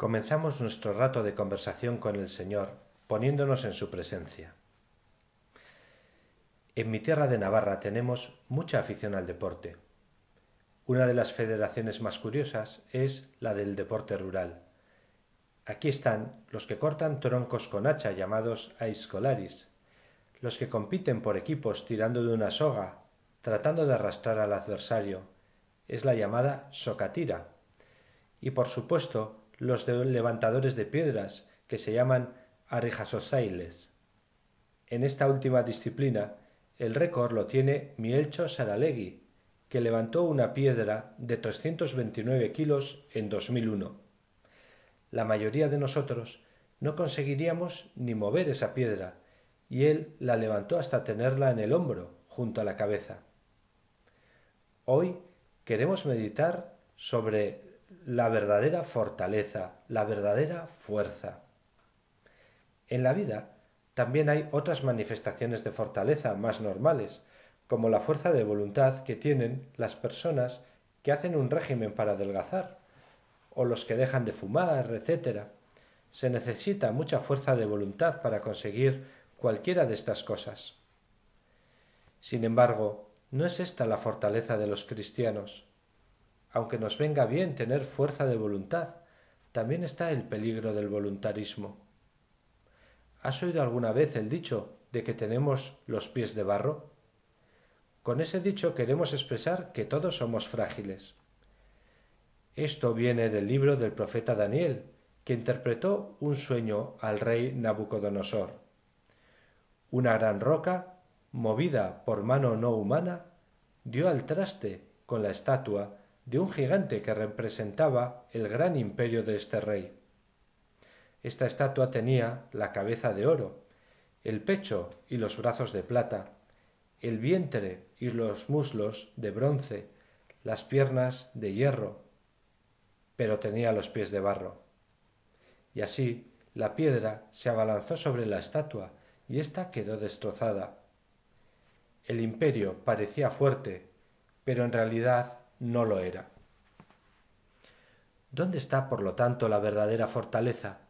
comenzamos nuestro rato de conversación con el Señor poniéndonos en su presencia. En mi tierra de Navarra tenemos mucha afición al deporte. Una de las federaciones más curiosas es la del deporte rural. Aquí están los que cortan troncos con hacha llamados aiscolaris, los que compiten por equipos tirando de una soga, tratando de arrastrar al adversario, es la llamada socatira, y por supuesto los levantadores de piedras, que se llaman arrijasosailes. En esta última disciplina, el récord lo tiene Mielcho Saralegui, que levantó una piedra de 329 kilos en 2001. La mayoría de nosotros no conseguiríamos ni mover esa piedra, y él la levantó hasta tenerla en el hombro, junto a la cabeza. Hoy queremos meditar sobre la verdadera fortaleza, la verdadera fuerza. En la vida también hay otras manifestaciones de fortaleza más normales, como la fuerza de voluntad que tienen las personas que hacen un régimen para adelgazar, o los que dejan de fumar, etc. Se necesita mucha fuerza de voluntad para conseguir cualquiera de estas cosas. Sin embargo, no es esta la fortaleza de los cristianos aunque nos venga bien tener fuerza de voluntad, también está el peligro del voluntarismo. ¿Has oído alguna vez el dicho de que tenemos los pies de barro? Con ese dicho queremos expresar que todos somos frágiles. Esto viene del libro del profeta Daniel, que interpretó un sueño al rey Nabucodonosor. Una gran roca, movida por mano no humana, dio al traste con la estatua de un gigante que representaba el gran imperio de este rey. Esta estatua tenía la cabeza de oro, el pecho y los brazos de plata, el vientre y los muslos de bronce, las piernas de hierro, pero tenía los pies de barro. Y así la piedra se abalanzó sobre la estatua y ésta quedó destrozada. El imperio parecía fuerte, pero en realidad no lo era. ¿Dónde está, por lo tanto, la verdadera fortaleza?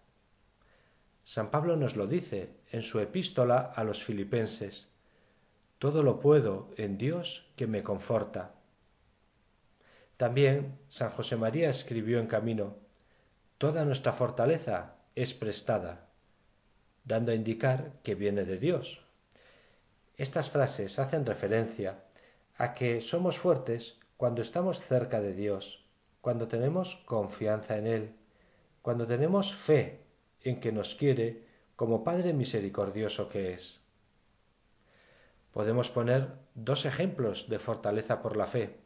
San Pablo nos lo dice en su epístola a los filipenses. Todo lo puedo en Dios que me conforta. También San José María escribió en camino, Toda nuestra fortaleza es prestada, dando a indicar que viene de Dios. Estas frases hacen referencia a que somos fuertes cuando estamos cerca de Dios, cuando tenemos confianza en Él, cuando tenemos fe en que nos quiere como Padre misericordioso que es. Podemos poner dos ejemplos de fortaleza por la fe.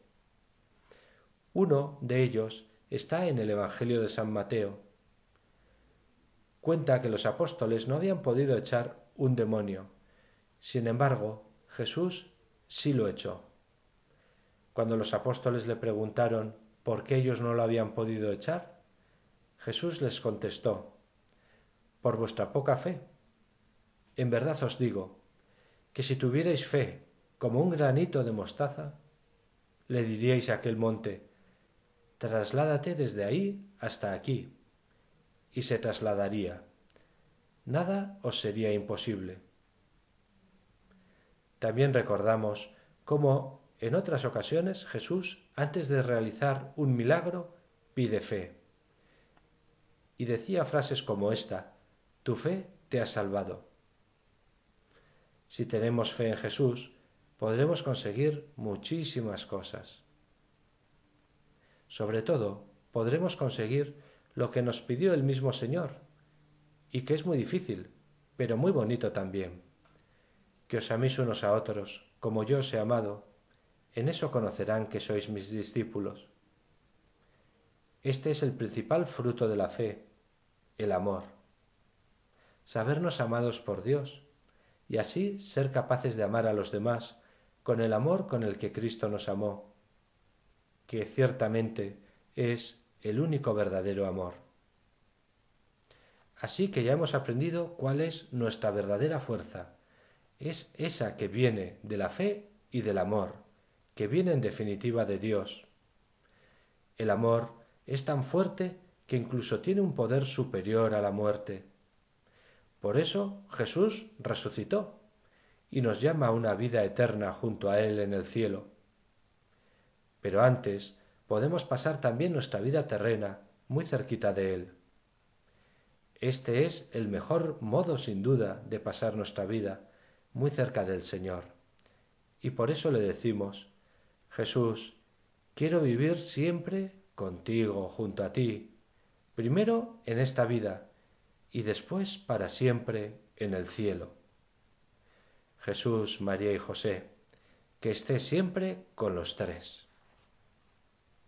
Uno de ellos está en el Evangelio de San Mateo. Cuenta que los apóstoles no habían podido echar un demonio. Sin embargo, Jesús sí lo echó. Cuando los apóstoles le preguntaron por qué ellos no lo habían podido echar, Jesús les contestó, por vuestra poca fe. En verdad os digo, que si tuvierais fe como un granito de mostaza, le diríais a aquel monte, trasládate desde ahí hasta aquí, y se trasladaría. Nada os sería imposible. También recordamos cómo en otras ocasiones Jesús, antes de realizar un milagro, pide fe. Y decía frases como esta, tu fe te ha salvado. Si tenemos fe en Jesús, podremos conseguir muchísimas cosas. Sobre todo, podremos conseguir lo que nos pidió el mismo Señor, y que es muy difícil, pero muy bonito también. Que os améis unos a otros, como yo os he amado, en eso conocerán que sois mis discípulos. Este es el principal fruto de la fe, el amor. Sabernos amados por Dios y así ser capaces de amar a los demás con el amor con el que Cristo nos amó, que ciertamente es el único verdadero amor. Así que ya hemos aprendido cuál es nuestra verdadera fuerza. Es esa que viene de la fe y del amor que viene en definitiva de Dios. El amor es tan fuerte que incluso tiene un poder superior a la muerte. Por eso Jesús resucitó y nos llama a una vida eterna junto a Él en el cielo. Pero antes podemos pasar también nuestra vida terrena muy cerquita de Él. Este es el mejor modo sin duda de pasar nuestra vida muy cerca del Señor. Y por eso le decimos, Jesús, quiero vivir siempre contigo, junto a ti, primero en esta vida y después para siempre en el cielo. Jesús, María y José, que esté siempre con los tres.